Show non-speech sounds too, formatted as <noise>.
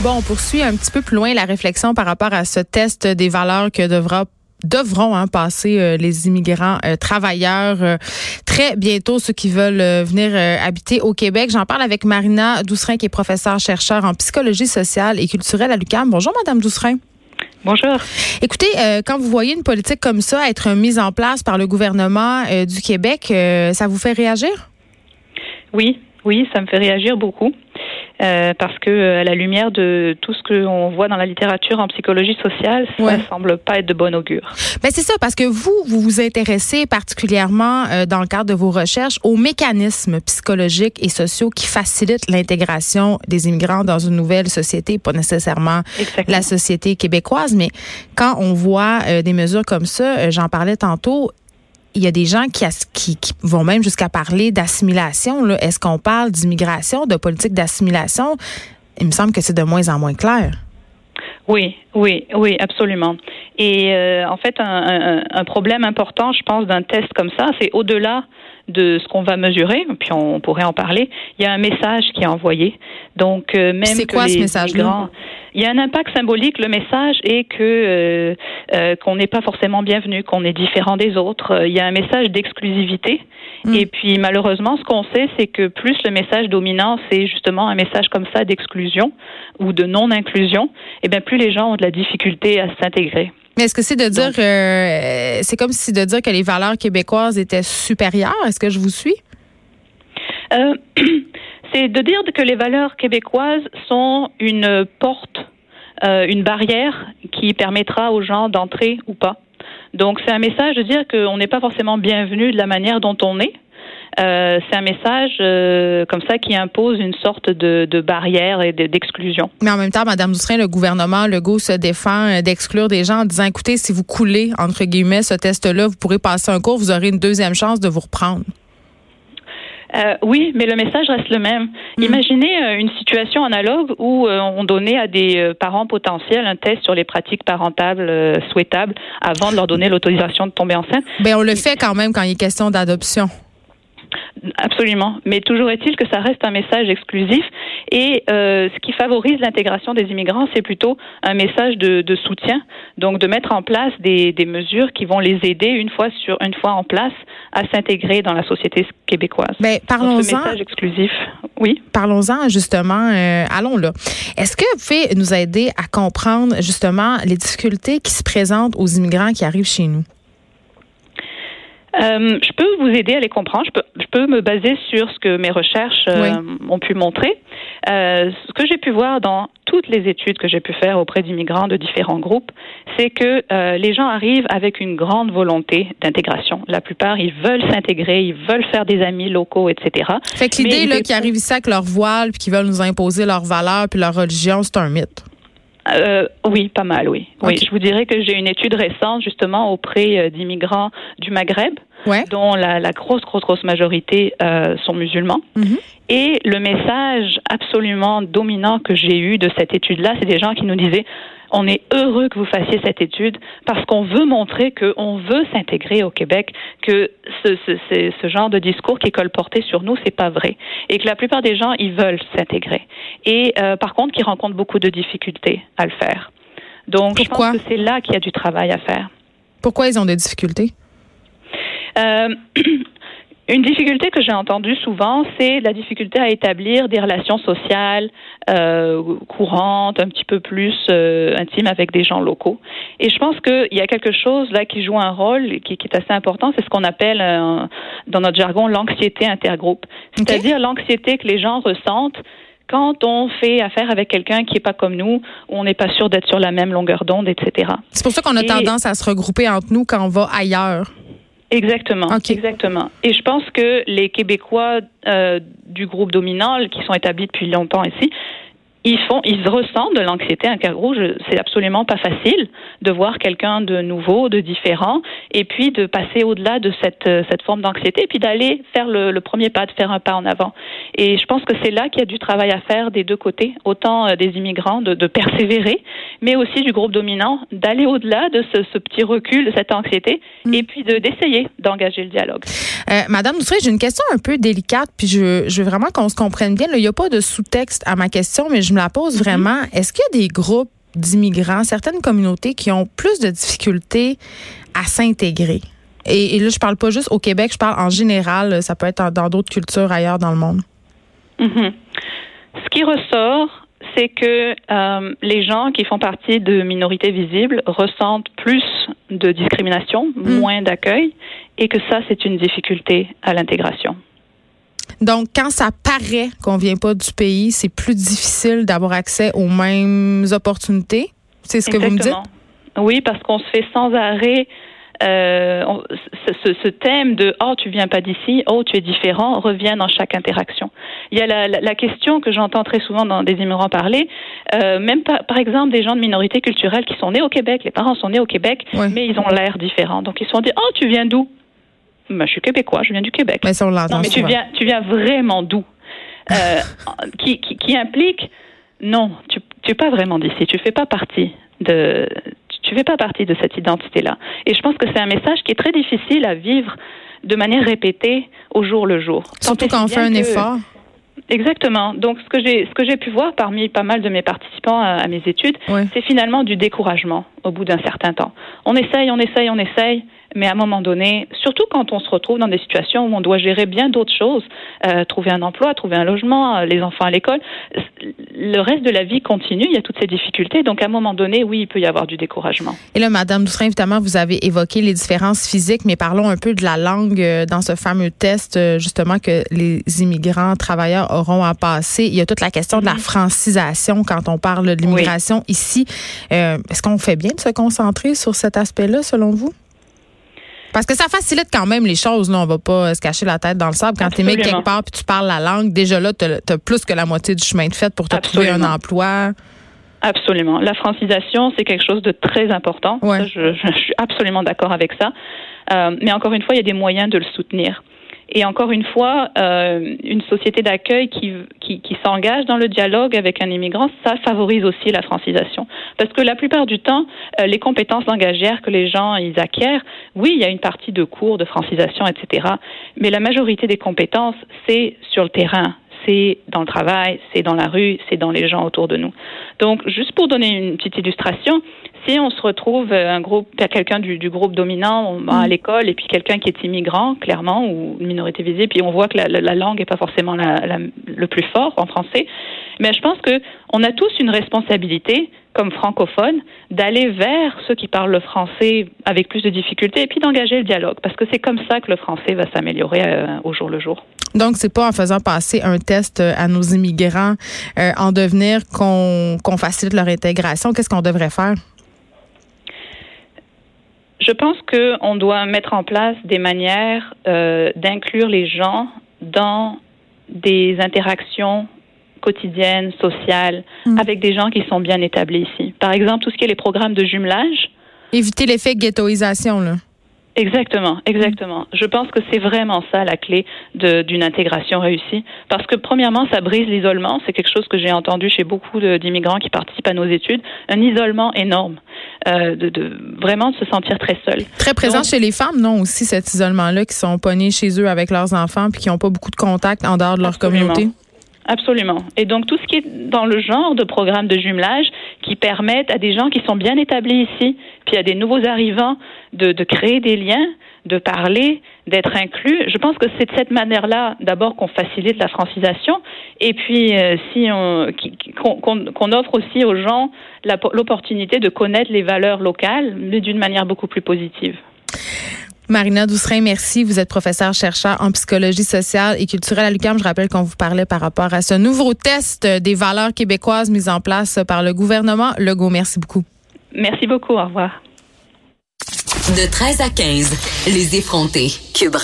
Bon, on poursuit un petit peu plus loin la réflexion par rapport à ce test des valeurs que devra devront hein, passer euh, les immigrants euh, travailleurs euh, très bientôt ceux qui veulent venir habiter au Québec. J'en parle avec Marina Doucerin qui est professeure chercheur en psychologie sociale et culturelle à l'UQAM. Bonjour madame Doucerin. Bonjour. Écoutez, quand vous voyez une politique comme ça être mise en place par le gouvernement du Québec, ça vous fait réagir? Oui, oui, ça me fait réagir beaucoup. Euh, parce que euh, à la lumière de tout ce que on voit dans la littérature en psychologie sociale, ça ne semble pas être de bon augure. Ben c'est ça, parce que vous, vous vous intéressez particulièrement euh, dans le cadre de vos recherches aux mécanismes psychologiques et sociaux qui facilitent l'intégration des immigrants dans une nouvelle société, pas nécessairement la société québécoise, mais quand on voit des mesures comme ça, j'en parlais tantôt, il y a des gens qui, vont même jusqu'à parler d'assimilation. Est-ce qu'on parle d'immigration, de politique d'assimilation? Il me semble que c'est de moins en moins clair. Oui, oui, oui, absolument. Et euh, en fait, un, problème important, je pense, d'un test comme ça, c'est au-delà de ce qu'on va mesurer, puis on pourrait en parler. Il y a un message qui est envoyé. Donc euh, même c'est quoi ce message-là il y a un impact symbolique. Le message est que euh, euh, qu'on n'est pas forcément bienvenu, qu'on est différent des autres. Il y a un message d'exclusivité. Mm. Et puis malheureusement, ce qu'on sait, c'est que plus le message dominant, c'est justement un message comme ça d'exclusion ou de non-inclusion, et eh bien plus les gens ont de la difficulté à s'intégrer. Mais est-ce que c'est de dire, euh, c'est comme si de dire que les valeurs québécoises étaient supérieures? Est-ce que je vous suis? Euh, <clears throat> c'est de dire que les valeurs québécoises sont une porte, euh, une barrière qui permettra aux gens d'entrer ou pas. Donc c'est un message de dire qu'on n'est pas forcément bienvenu de la manière dont on est. Euh, c'est un message euh, comme ça qui impose une sorte de, de barrière et d'exclusion. Mais en même temps, Madame Doucerin, le gouvernement Legault se défend d'exclure des gens en disant, écoutez, si vous coulez, entre guillemets, ce test-là, vous pourrez passer un cours, vous aurez une deuxième chance de vous reprendre. Euh, oui, mais le message reste le même. Hmm. Imaginez euh, une situation analogue où euh, on donnait à des parents potentiels un test sur les pratiques parentales souhaitables avant de leur donner l'autorisation de tomber enceinte. Ben on le fait quand même quand il est question d'adoption. Absolument. Mais toujours est-il que ça reste un message exclusif. Et euh, ce qui favorise l'intégration des immigrants, c'est plutôt un message de, de, soutien. Donc de mettre en place des, des, mesures qui vont les aider une fois sur une fois en place à s'intégrer dans la société québécoise. Mais parlons-en. message exclusif. Oui. Parlons-en justement. Euh, allons là. Est-ce que vous pouvez nous aider à comprendre justement les difficultés qui se présentent aux immigrants qui arrivent chez nous? Euh, je peux vous aider à les comprendre. Je peux, je peux me baser sur ce que mes recherches euh, ont pu montrer. Euh, ce que j'ai pu voir dans toutes les études que j'ai pu faire auprès d'immigrants de différents groupes, c'est que les gens arrivent avec une grande volonté d'intégration. La plupart, ils veulent s'intégrer, ils veulent faire des amis locaux, etc. Fait que l'idée là, qu'ils arrivent ici avec leur voile, puis qu'ils veulent nous imposer leurs valeurs, puis leur religion, c'est un mythe. Euh, oui, pas mal, oui. Oui, je vous dirais que j'ai une étude récente justement auprès d'immigrants du Maghreb, dont la, grosse, grosse, grosse majorité euh, sont musulmans. Mhm. Et le message absolument dominant que j'ai eu de cette étude-là, c'est des gens qui nous disaient on est heureux que vous fassiez cette étude parce qu'on veut montrer qu'on veut s'intégrer au Québec, que ce, ce, ce, genre de discours qui est colporté sur nous, c'est pas vrai. Et que la plupart des gens, ils veulent s'intégrer. Et euh, par contre, qu'ils rencontrent beaucoup de difficultés à le faire. Donc, je pense que c'est là qu'il y a du travail à faire. Pourquoi ils ont des difficultés? Euh, <clears throat> Une difficulté que j'ai entendue souvent, c'est la difficulté à établir des relations sociales euh, courantes, un petit peu plus euh, intimes avec des gens locaux. Et je pense qu'il y a quelque chose là qui joue un rôle qui, qui est assez important, c'est ce qu'on appelle euh, dans notre jargon l'anxiété intergroupe. C'est-à-dire l'anxiété que les gens ressentent quand on fait affaire avec quelqu'un qui n'est pas comme nous, on n'est pas sûr d'être sur la même longueur d'onde, etc. C'est pour ça qu'on a tendance à se regrouper entre nous quand on va ailleurs. Exactement, exactement. Et je pense que les Québécois euh, du groupe dominant, qui sont établis depuis longtemps ici, ils font, ils ressentent de l'anxiété. Un cas rouge, c'est absolument pas facile de voir quelqu'un de nouveau, de différent, et puis de passer au-delà de cette cette forme d'anxiété, et puis d'aller faire le, le, premier pas, de faire un pas en avant. Et je pense que c'est là qu'il y a du travail à faire des deux côtés, autant euh, des immigrants de, de persévérer, mais aussi du groupe dominant d'aller au-delà de ce, ce, petit recul, de cette anxiété, mm. et puis d'essayer d'engager le dialogue. Euh, Madame Doucet, j'ai une question un peu délicate, puis je, je veux vraiment qu'on se comprenne bien. il n'y a pas de sous-texte à ma question, mais je me la pose mm-hmm. vraiment. Est-ce qu'il y a des groupes d'immigrants, certaines communautés qui ont plus de difficultés à s'intégrer? Et, là, je parle pas juste au Québec, je parle en général. Ça peut être dans d'autres cultures ailleurs dans le monde. Mm-hmm. Ce qui ressort, c'est que euh, les gens qui font partie de minorités visibles ressentent plus de discrimination, mm. moins d'accueil, et que ça, c'est une difficulté à l'intégration. Donc, quand ça paraît qu'on vient pas du pays, c'est plus difficile d'avoir accès aux mêmes opportunités? C'est ce que vous me dites? Oui, parce qu'on se fait sans arrêt euh, ce, ce, thème de oh tu viens pas d'ici, oh tu es différent revient dans chaque interaction. Il y a la, la, question que j'entends très souvent dans des immigrants parler, euh, même par, par, exemple des gens de minorités culturelles qui sont nés au Québec, les parents sont nés au Québec, mais ils ont l'air différents. Donc ils se sont dit oh tu viens d'où? Ben, Je suis québécois, je viens du Québec. Mais ça, on non mais tu viens tu viens vraiment d'où? Euh, <laughs> qui, qui, qui implique? Non tu tu es pas vraiment d'ici, tu fais pas partie de tu fais pas partie de cette identité-là. Et je pense que c'est un message qui est très difficile à vivre de manière répétée au jour le jour. Surtout quand on fait un effort. Exactement. Donc ce que j'ai ce que j'ai pu voir parmi pas mal de mes participants à, mes études, c'est finalement du découragement au bout d'un certain temps. On essaye, on essaye, on essaye, mais à un moment donné, surtout quand on se retrouve dans des situations où on doit gérer bien d'autres choses, euh, trouver un emploi, trouver un logement, euh, les enfants à l'école, le reste de la vie continue, il y a toutes ces difficultés. Donc à un moment donné, oui, il peut y avoir du découragement. Et là, Madame Doucerin, évidemment, vous avez évoqué les différences physiques, mais parlons un peu de la langue euh, dans ce fameux test, justement, que les immigrants travailleurs auront à passer. Il y a toute la question de la francisation quand on parle de l'immigration ici. Est-ce qu'on fait bien de se concentrer sur cet aspect-là, selon vous? Parce que ça facilite quand même les choses. Là. On va pas se cacher la tête dans le sable. Quand tu es quelque part puis tu parles la langue, déjà là, tu as, plus que la moitié du chemin de fait pour te trouver un emploi. Absolument. La francisation, c'est quelque chose de très important. je, suis absolument d'accord avec ça. Euh, mais encore une fois, il y a des moyens de le soutenir. Et encore une fois, euh, une société d'accueil qui, qui, qui s'engage dans le dialogue avec un immigrant, ça favorise aussi la francisation. Parce que la plupart du temps, euh, les compétences langagières que les gens ils acquièrent, oui, il y a une partie de cours de francisation, etc. Mais la majorité des compétences, c'est sur le terrain, c'est dans le travail, c'est dans la rue, c'est dans les gens autour de nous. Donc, juste pour donner une petite illustration, on se retrouve euh, un groupe, quelqu'un du, du, groupe dominant à mm. l'école et puis quelqu'un qui est immigrant, clairement, ou une minorité visible, puis on voit que la, la, langue n'est pas forcément la, le plus fort en français, mais je pense que on a tous une responsabilité comme francophones d'aller vers ceux qui parlent le français avec plus de difficultés et puis d'engager le dialogue parce que c'est comme ça que le français va s'améliorer euh, au jour le jour. Donc c'est pas en faisant passer un test euh, à nos immigrants euh, en devenir qu'on facilite leur intégration. Qu'est-ce qu'on devrait faire? Je pense qu'on doit mettre en place des manières d'inclure les gens dans des interactions quotidienne, sociale, mm. avec des gens qui sont bien établis ici. Par exemple, tout ce qui est les programmes de jumelage. Éviter l'effet ghettoisation, là. Exactement, exactement. Je pense que c'est vraiment ça la clé d'une intégration réussie. Parce que premièrement, ça brise l'isolement. C'est quelque chose que j'ai entendu chez beaucoup d'immigrants qui participent à nos études. Un isolement énorme. Euh, de, de, vraiment de se sentir très seul. Très présent chez les femmes, non, aussi cet isolement-là, qui sont pognés chez eux avec leurs enfants puis qui n'ont pas beaucoup de contact en dehors de leur communauté? Absolument. Et donc tout ce qui est dans le genre de programme de jumelage qui permettent à des gens qui sont bien établis ici, puis à des nouveaux arrivants de, créer des liens, de parler, d'être inclus. Je pense que c'est de cette manière-là, d'abord, qu'on facilite la francisation, et puis euh, si on qu'on offre aussi aux gens l'opportunité de connaître les valeurs locales, mais d'une manière beaucoup plus positive. Marina Doucerin, merci. Vous êtes professeure chercheur en psychologie sociale et culturelle à l'UQAM. Je rappelle qu'on vous parlait par rapport à ce nouveau test des valeurs québécoises mis en place par le gouvernement Legault. Merci beaucoup. Merci beaucoup. Au revoir. De 13 à 15, les effrontés. Cube